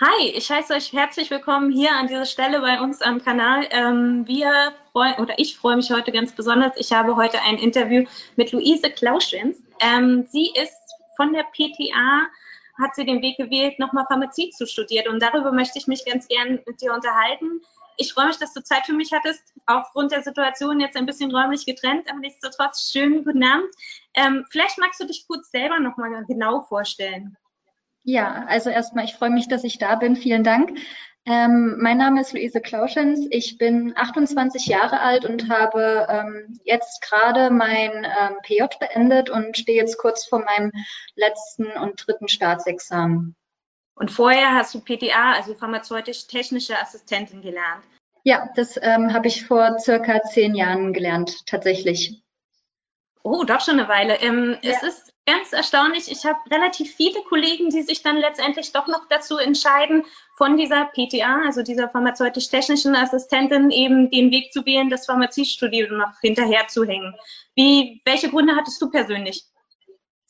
Hi, ich heiße euch herzlich willkommen hier an dieser Stelle bei uns am Kanal. Ähm, wir freuen, oder ich freue mich heute ganz besonders. Ich habe heute ein Interview mit Luise Klauschens. Ähm, sie ist von der PTA, hat sie den Weg gewählt, nochmal Pharmazie zu studieren. Und darüber möchte ich mich ganz gern mit dir unterhalten. Ich freue mich, dass du Zeit für mich hattest. Aufgrund der Situation jetzt ein bisschen räumlich getrennt, aber nichtsdestotrotz schönen guten Abend. Ähm, vielleicht magst du dich kurz selber nochmal genau vorstellen. Ja, also erstmal, ich freue mich, dass ich da bin. Vielen Dank. Ähm, mein Name ist Luise Klauschens. Ich bin 28 Jahre alt und habe ähm, jetzt gerade mein ähm, PJ beendet und stehe jetzt kurz vor meinem letzten und dritten Staatsexamen. Und vorher hast du PTA, also pharmazeutisch-technische Assistentin gelernt. Ja, das ähm, habe ich vor circa zehn Jahren gelernt, tatsächlich. Oh, doch schon eine Weile. Ähm, ja. Es ist ganz erstaunlich. Ich habe relativ viele Kollegen, die sich dann letztendlich doch noch dazu entscheiden, von dieser PTA, also dieser pharmazeutisch-technischen Assistentin, eben den Weg zu wählen, das Pharmaziestudium noch hinterher zu hängen. Wie, welche Gründe hattest du persönlich?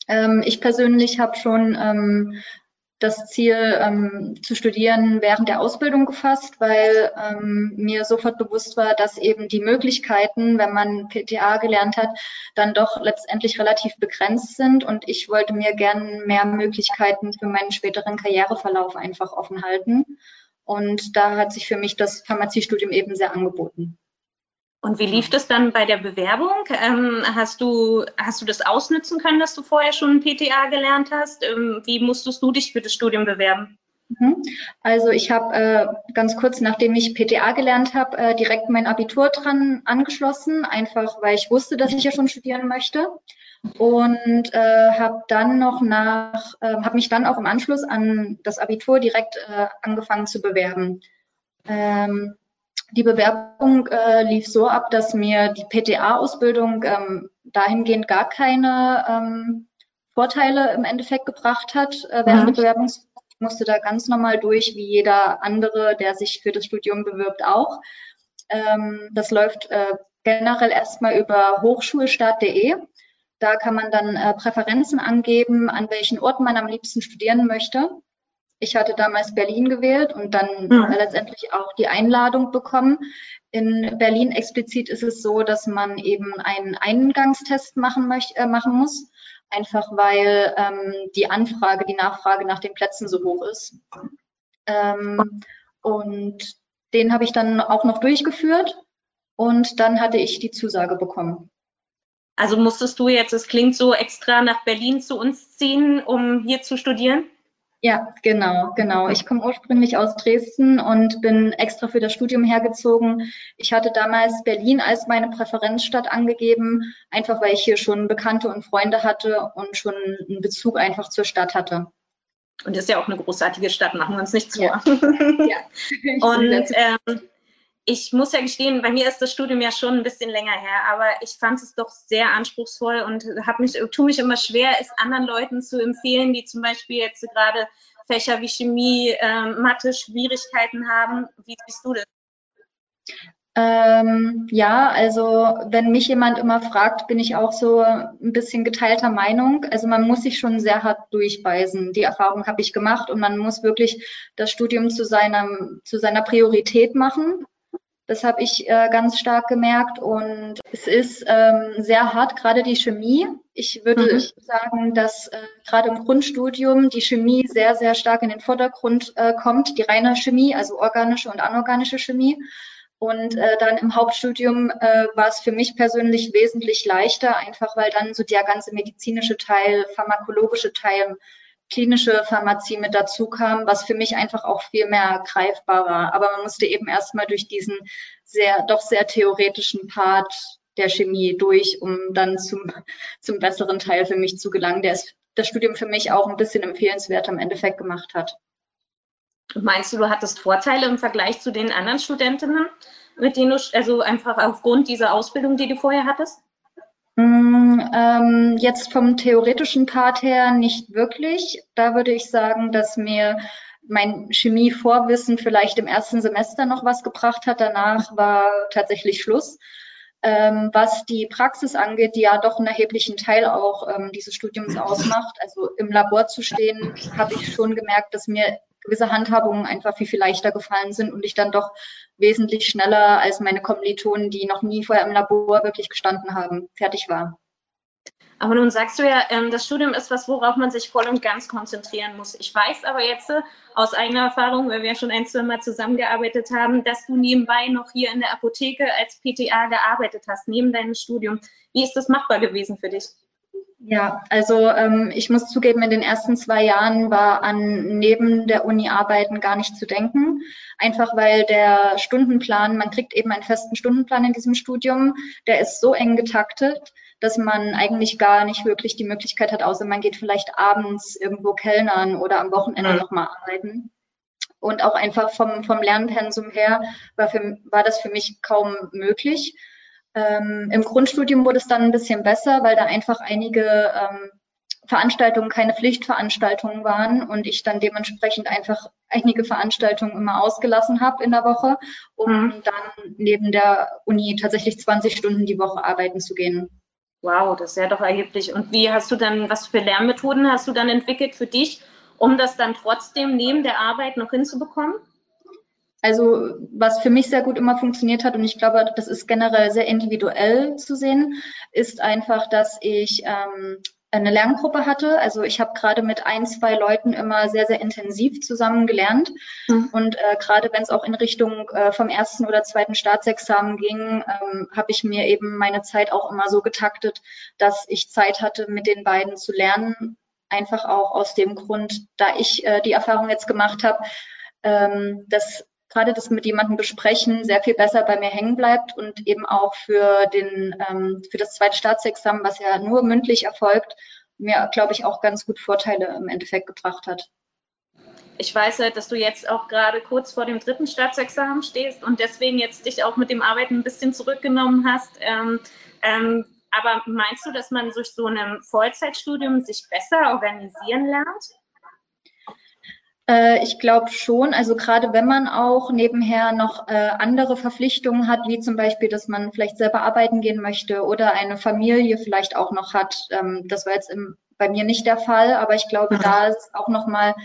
Ähm, ich persönlich habe schon ähm, das Ziel ähm, zu studieren während der Ausbildung gefasst, weil ähm, mir sofort bewusst war, dass eben die Möglichkeiten, wenn man PTA gelernt hat, dann doch letztendlich relativ begrenzt sind. Und ich wollte mir gern mehr Möglichkeiten für meinen späteren Karriereverlauf einfach offen halten. Und da hat sich für mich das Pharmaziestudium eben sehr angeboten. Und wie lief das dann bei der Bewerbung? Ähm, hast, du, hast du das ausnützen können, dass du vorher schon PTA gelernt hast? Ähm, wie musstest du dich für das Studium bewerben? Mhm. Also ich habe äh, ganz kurz, nachdem ich PTA gelernt habe, äh, direkt mein Abitur dran angeschlossen, einfach weil ich wusste, dass ich ja schon studieren möchte. Und äh, habe dann noch nach, äh, habe mich dann auch im Anschluss an das Abitur direkt äh, angefangen zu bewerben. Ähm, die Bewerbung äh, lief so ab, dass mir die PTA-Ausbildung ähm, dahingehend gar keine ähm, Vorteile im Endeffekt gebracht hat äh, während mhm. der Bewerbung. Ich musste da ganz normal durch, wie jeder andere, der sich für das Studium bewirbt, auch. Ähm, das läuft äh, generell erstmal über hochschulstart.de. Da kann man dann äh, Präferenzen angeben, an welchen Orten man am liebsten studieren möchte. Ich hatte damals Berlin gewählt und dann mhm. letztendlich auch die Einladung bekommen. In Berlin explizit ist es so, dass man eben einen Eingangstest machen, möcht, äh, machen muss, einfach weil ähm, die Anfrage, die Nachfrage nach den Plätzen so hoch ist. Ähm, und den habe ich dann auch noch durchgeführt und dann hatte ich die Zusage bekommen. Also musstest du jetzt, es klingt so, extra nach Berlin zu uns ziehen, um hier zu studieren? Ja, genau, genau. Ich komme ursprünglich aus Dresden und bin extra für das Studium hergezogen. Ich hatte damals Berlin als meine Präferenzstadt angegeben, einfach weil ich hier schon Bekannte und Freunde hatte und schon einen Bezug einfach zur Stadt hatte. Und das ist ja auch eine großartige Stadt, machen wir uns nichts vor. Ja. ja. und ähm, ich muss ja gestehen, bei mir ist das Studium ja schon ein bisschen länger her, aber ich fand es doch sehr anspruchsvoll und habe mich, tue mich immer schwer, es anderen Leuten zu empfehlen, die zum Beispiel jetzt gerade Fächer wie Chemie, ähm, Mathe Schwierigkeiten haben. Wie siehst du das? Ähm, ja, also wenn mich jemand immer fragt, bin ich auch so ein bisschen geteilter Meinung. Also man muss sich schon sehr hart durchbeißen. Die Erfahrung habe ich gemacht und man muss wirklich das Studium zu seiner, zu seiner Priorität machen. Das habe ich äh, ganz stark gemerkt und es ist ähm, sehr hart, gerade die Chemie. Ich würde mhm. sagen, dass äh, gerade im Grundstudium die Chemie sehr, sehr stark in den Vordergrund äh, kommt, die reine Chemie, also organische und anorganische Chemie. Und äh, dann im Hauptstudium äh, war es für mich persönlich wesentlich leichter, einfach weil dann so der ganze medizinische Teil, pharmakologische Teil klinische Pharmazie mit dazu kam, was für mich einfach auch viel mehr greifbar war. Aber man musste eben erstmal durch diesen sehr, doch sehr theoretischen Part der Chemie durch, um dann zum, zum besseren Teil für mich zu gelangen, der es, das Studium für mich auch ein bisschen empfehlenswert im Endeffekt gemacht hat. Meinst du, du hattest Vorteile im Vergleich zu den anderen Studentinnen, mit denen du, also einfach aufgrund dieser Ausbildung, die du vorher hattest? Mm, ähm, jetzt vom theoretischen Part her nicht wirklich. Da würde ich sagen, dass mir mein Chemie-Vorwissen vielleicht im ersten Semester noch was gebracht hat. Danach war tatsächlich Schluss. Ähm, was die Praxis angeht, die ja doch einen erheblichen Teil auch ähm, dieses Studiums ausmacht, also im Labor zu stehen, habe ich schon gemerkt, dass mir gewisse Handhabungen einfach viel, viel leichter gefallen sind und ich dann doch wesentlich schneller als meine Kommilitonen, die noch nie vorher im Labor wirklich gestanden haben, fertig war. Aber nun sagst du ja, ähm, das Studium ist was, worauf man sich voll und ganz konzentrieren muss. Ich weiß aber jetzt äh, aus eigener Erfahrung, weil wir schon ein, zwei Mal zusammengearbeitet haben, dass du nebenbei noch hier in der Apotheke als PTA gearbeitet hast, neben deinem Studium. Wie ist das machbar gewesen für dich? Ja, also ähm, ich muss zugeben, in den ersten zwei Jahren war an neben der Uni arbeiten gar nicht zu denken. Einfach weil der Stundenplan, man kriegt eben einen festen Stundenplan in diesem Studium, der ist so eng getaktet, dass man eigentlich gar nicht wirklich die Möglichkeit hat, außer man geht vielleicht abends irgendwo kellnern oder am Wochenende mhm. nochmal arbeiten. Und auch einfach vom, vom Lernpensum her war, für, war das für mich kaum möglich. Ähm, Im Grundstudium wurde es dann ein bisschen besser, weil da einfach einige ähm, Veranstaltungen keine Pflichtveranstaltungen waren und ich dann dementsprechend einfach einige Veranstaltungen immer ausgelassen habe in der Woche, um mhm. dann neben der Uni tatsächlich 20 Stunden die Woche arbeiten zu gehen. Wow, das ist ja doch erheblich. Und wie hast du dann, was für Lernmethoden hast du dann entwickelt für dich, um das dann trotzdem neben der Arbeit noch hinzubekommen? Also was für mich sehr gut immer funktioniert hat und ich glaube, das ist generell sehr individuell zu sehen, ist einfach, dass ich ähm, eine Lerngruppe hatte. Also ich habe gerade mit ein, zwei Leuten immer sehr, sehr intensiv zusammen gelernt. Mhm. Und äh, gerade wenn es auch in Richtung äh, vom ersten oder zweiten Staatsexamen ging, ähm, habe ich mir eben meine Zeit auch immer so getaktet, dass ich Zeit hatte, mit den beiden zu lernen. Einfach auch aus dem Grund, da ich äh, die Erfahrung jetzt gemacht habe, ähm, dass gerade das mit jemandem besprechen sehr viel besser bei mir hängen bleibt und eben auch für den ähm, für das zweite Staatsexamen, was ja nur mündlich erfolgt, mir glaube ich auch ganz gut Vorteile im Endeffekt gebracht hat. Ich weiß halt, dass du jetzt auch gerade kurz vor dem dritten Staatsexamen stehst und deswegen jetzt dich auch mit dem Arbeiten ein bisschen zurückgenommen hast. Ähm, ähm, aber meinst du, dass man durch so einem Vollzeitstudium sich besser organisieren lernt? Äh, ich glaube schon, also gerade wenn man auch nebenher noch äh, andere Verpflichtungen hat, wie zum Beispiel, dass man vielleicht selber arbeiten gehen möchte oder eine Familie vielleicht auch noch hat. Ähm, das war jetzt im, bei mir nicht der Fall, aber ich glaube, mhm. da ist auch nochmal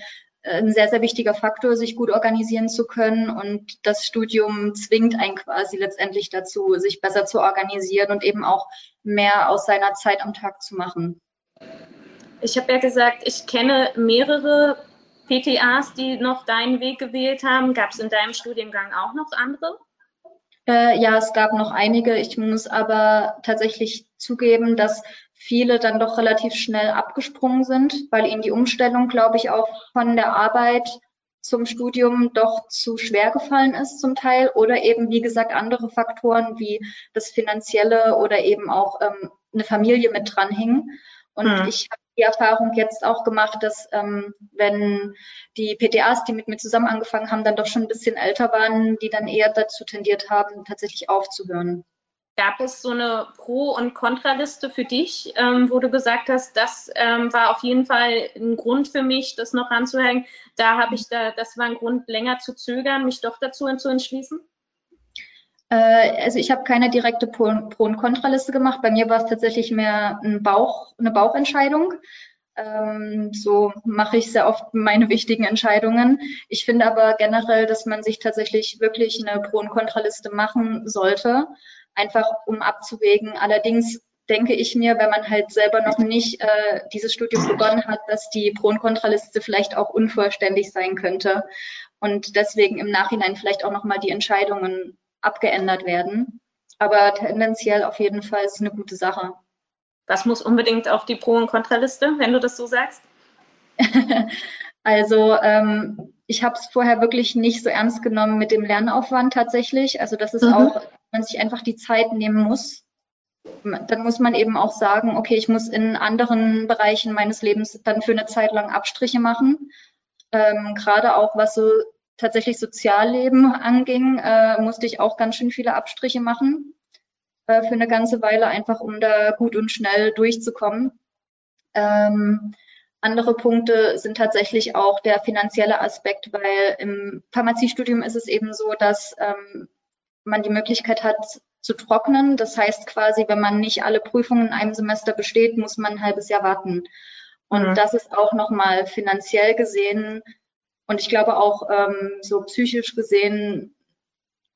äh, ein sehr, sehr wichtiger Faktor, sich gut organisieren zu können. Und das Studium zwingt einen quasi letztendlich dazu, sich besser zu organisieren und eben auch mehr aus seiner Zeit am Tag zu machen. Ich habe ja gesagt, ich kenne mehrere PTAs, die noch deinen Weg gewählt haben? Gab es in deinem Studiengang auch noch andere? Äh, ja, es gab noch einige. Ich muss aber tatsächlich zugeben, dass viele dann doch relativ schnell abgesprungen sind, weil ihnen die Umstellung, glaube ich, auch von der Arbeit zum Studium doch zu schwer gefallen ist zum Teil oder eben, wie gesagt, andere Faktoren wie das Finanzielle oder eben auch ähm, eine Familie mit dranhingen. Und hm. ich habe die Erfahrung jetzt auch gemacht, dass ähm, wenn die PTAs, die mit mir zusammen angefangen haben, dann doch schon ein bisschen älter waren, die dann eher dazu tendiert haben, tatsächlich aufzuhören. Gab es so eine Pro- und Kontraliste für dich, ähm, wo du gesagt hast, das ähm, war auf jeden Fall ein Grund für mich, das noch ranzuhängen. Da habe ich da, das war ein Grund, länger zu zögern, mich doch dazu zu entschließen? Äh, also ich habe keine direkte Pro- und Kontraliste gemacht. Bei mir war es tatsächlich mehr ein Bauch, eine Bauchentscheidung. Ähm, so mache ich sehr oft meine wichtigen Entscheidungen. Ich finde aber generell, dass man sich tatsächlich wirklich eine Pro- und Kontraliste machen sollte, einfach um abzuwägen. Allerdings denke ich mir, wenn man halt selber noch nicht äh, dieses Studium begonnen hat, dass die Pro- und Kontraliste vielleicht auch unvollständig sein könnte und deswegen im Nachhinein vielleicht auch nochmal die Entscheidungen abgeändert werden. Aber tendenziell auf jeden Fall ist es eine gute Sache. Was muss unbedingt auf die Pro- und Kontraliste, wenn du das so sagst? also ähm, ich habe es vorher wirklich nicht so ernst genommen mit dem Lernaufwand tatsächlich. Also das ist mhm. auch, man sich einfach die Zeit nehmen muss. Dann muss man eben auch sagen, okay, ich muss in anderen Bereichen meines Lebens dann für eine Zeit lang Abstriche machen. Ähm, Gerade auch was so tatsächlich Sozialleben anging, äh, musste ich auch ganz schön viele Abstriche machen äh, für eine ganze Weile, einfach um da gut und schnell durchzukommen. Ähm, andere Punkte sind tatsächlich auch der finanzielle Aspekt, weil im Pharmaziestudium ist es eben so, dass ähm, man die Möglichkeit hat zu trocknen. Das heißt quasi, wenn man nicht alle Prüfungen in einem Semester besteht, muss man ein halbes Jahr warten. Und mhm. das ist auch nochmal finanziell gesehen Und ich glaube auch ähm, so psychisch gesehen,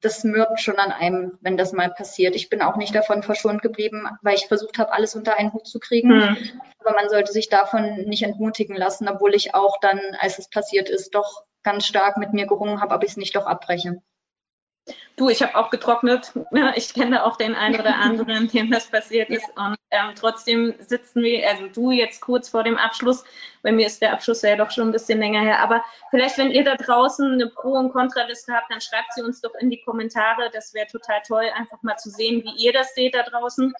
das mürbt schon an einem, wenn das mal passiert. Ich bin auch nicht davon verschont geblieben, weil ich versucht habe, alles unter einen Hut zu kriegen. Mhm. Aber man sollte sich davon nicht entmutigen lassen, obwohl ich auch dann, als es passiert ist, doch ganz stark mit mir gerungen habe, ob ich es nicht doch abbreche. Du, ich habe auch getrocknet. Ich kenne auch den einen oder anderen, dem das passiert ist. Und ähm, trotzdem sitzen wir, also du jetzt kurz vor dem Abschluss. Bei mir ist der Abschluss ja doch schon ein bisschen länger her. Aber vielleicht, wenn ihr da draußen eine Pro- und Kontraliste habt, dann schreibt sie uns doch in die Kommentare. Das wäre total toll, einfach mal zu sehen, wie ihr das seht da draußen.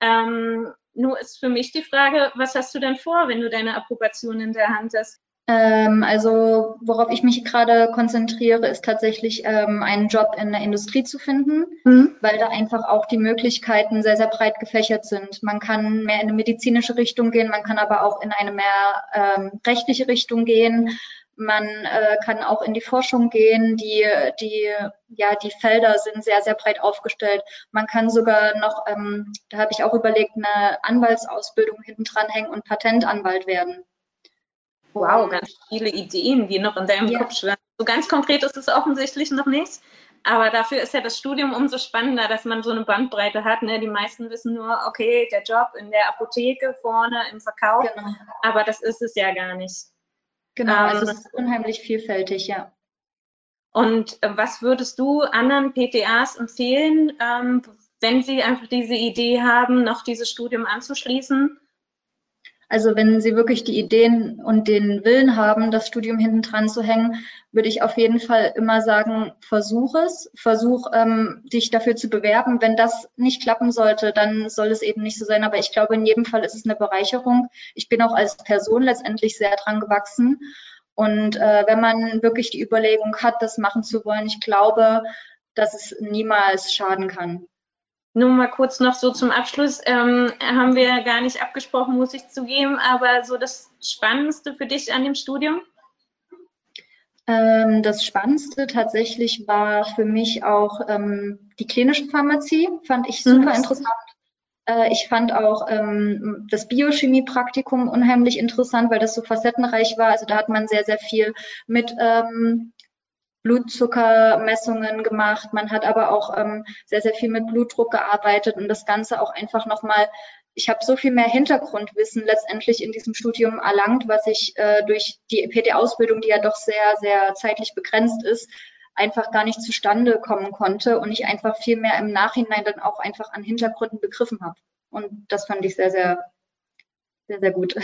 Ähm, nur ist für mich die Frage, was hast du denn vor, wenn du deine Approbation in der Hand hast? Ähm, also worauf ich mich gerade konzentriere, ist tatsächlich ähm, einen Job in der Industrie zu finden, mhm. weil da einfach auch die Möglichkeiten sehr, sehr breit gefächert sind. Man kann mehr in eine medizinische Richtung gehen, man kann aber auch in eine mehr ähm, rechtliche Richtung gehen. Man äh, kann auch in die Forschung gehen. Die, die, ja, die Felder sind sehr, sehr breit aufgestellt. Man kann sogar noch, ähm, da habe ich auch überlegt, eine Anwaltsausbildung hinten dran hängen und Patentanwalt werden. Wow, ganz viele Ideen, die noch in deinem ja. Kopf schwirren. So ganz konkret ist es offensichtlich noch nicht. Aber dafür ist ja das Studium umso spannender, dass man so eine Bandbreite hat. Ne? Die meisten wissen nur, okay, der Job in der Apotheke vorne im Verkauf. Genau. Aber das ist es ja gar nicht. Genau, ähm, also es ist unheimlich vielfältig, ja. Und äh, was würdest du anderen PTAs empfehlen, ähm, wenn sie einfach diese Idee haben, noch dieses Studium anzuschließen? Also wenn Sie wirklich die Ideen und den Willen haben, das Studium hinten dran zu hängen, würde ich auf jeden Fall immer sagen, versuch es, versuch ähm, dich dafür zu bewerben. Wenn das nicht klappen sollte, dann soll es eben nicht so sein. Aber ich glaube, in jedem Fall ist es eine Bereicherung. Ich bin auch als Person letztendlich sehr dran gewachsen. Und äh, wenn man wirklich die Überlegung hat, das machen zu wollen, ich glaube, dass es niemals schaden kann. Nur mal kurz noch so zum Abschluss, ähm, haben wir gar nicht abgesprochen, muss ich zugeben, aber so das Spannendste für dich an dem Studium? Ähm, das Spannendste tatsächlich war für mich auch ähm, die klinische Pharmazie, fand ich super mhm. interessant. Äh, ich fand auch ähm, das Biochemie-Praktikum unheimlich interessant, weil das so facettenreich war. Also da hat man sehr, sehr viel mit ähm, Blutzuckermessungen gemacht. Man hat aber auch ähm, sehr, sehr viel mit Blutdruck gearbeitet und das Ganze auch einfach nochmal, ich habe so viel mehr Hintergrundwissen letztendlich in diesem Studium erlangt, was ich äh, durch die PT-Ausbildung, die ja doch sehr, sehr zeitlich begrenzt ist, einfach gar nicht zustande kommen konnte und ich einfach viel mehr im Nachhinein dann auch einfach an Hintergründen begriffen habe. Und das fand ich sehr, sehr, sehr, sehr gut.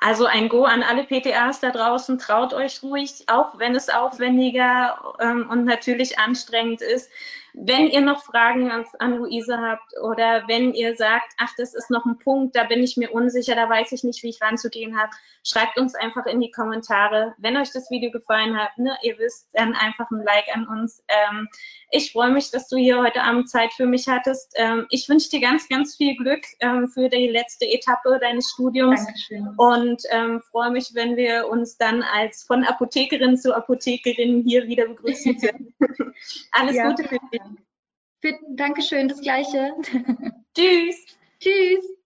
Also ein Go an alle PTAs da draußen, traut euch ruhig, auch wenn es aufwendiger ähm, und natürlich anstrengend ist. Wenn ihr noch Fragen an, an Luise habt oder wenn ihr sagt, ach, das ist noch ein Punkt, da bin ich mir unsicher, da weiß ich nicht, wie ich ranzugehen habe, schreibt uns einfach in die Kommentare. Wenn euch das Video gefallen hat, ne, ihr wisst, dann einfach ein Like an uns. Ähm, ich freue mich, dass du hier heute Abend Zeit für mich hattest. Ähm, ich wünsche dir ganz, ganz viel Glück ähm, für die letzte Etappe deines Studiums Dankeschön. und ähm, freue mich, wenn wir uns dann als von Apothekerin zu Apothekerin hier wieder begrüßen können. Alles ja. Gute für dich. Dankeschön, das Gleiche. Tschüss. Tschüss.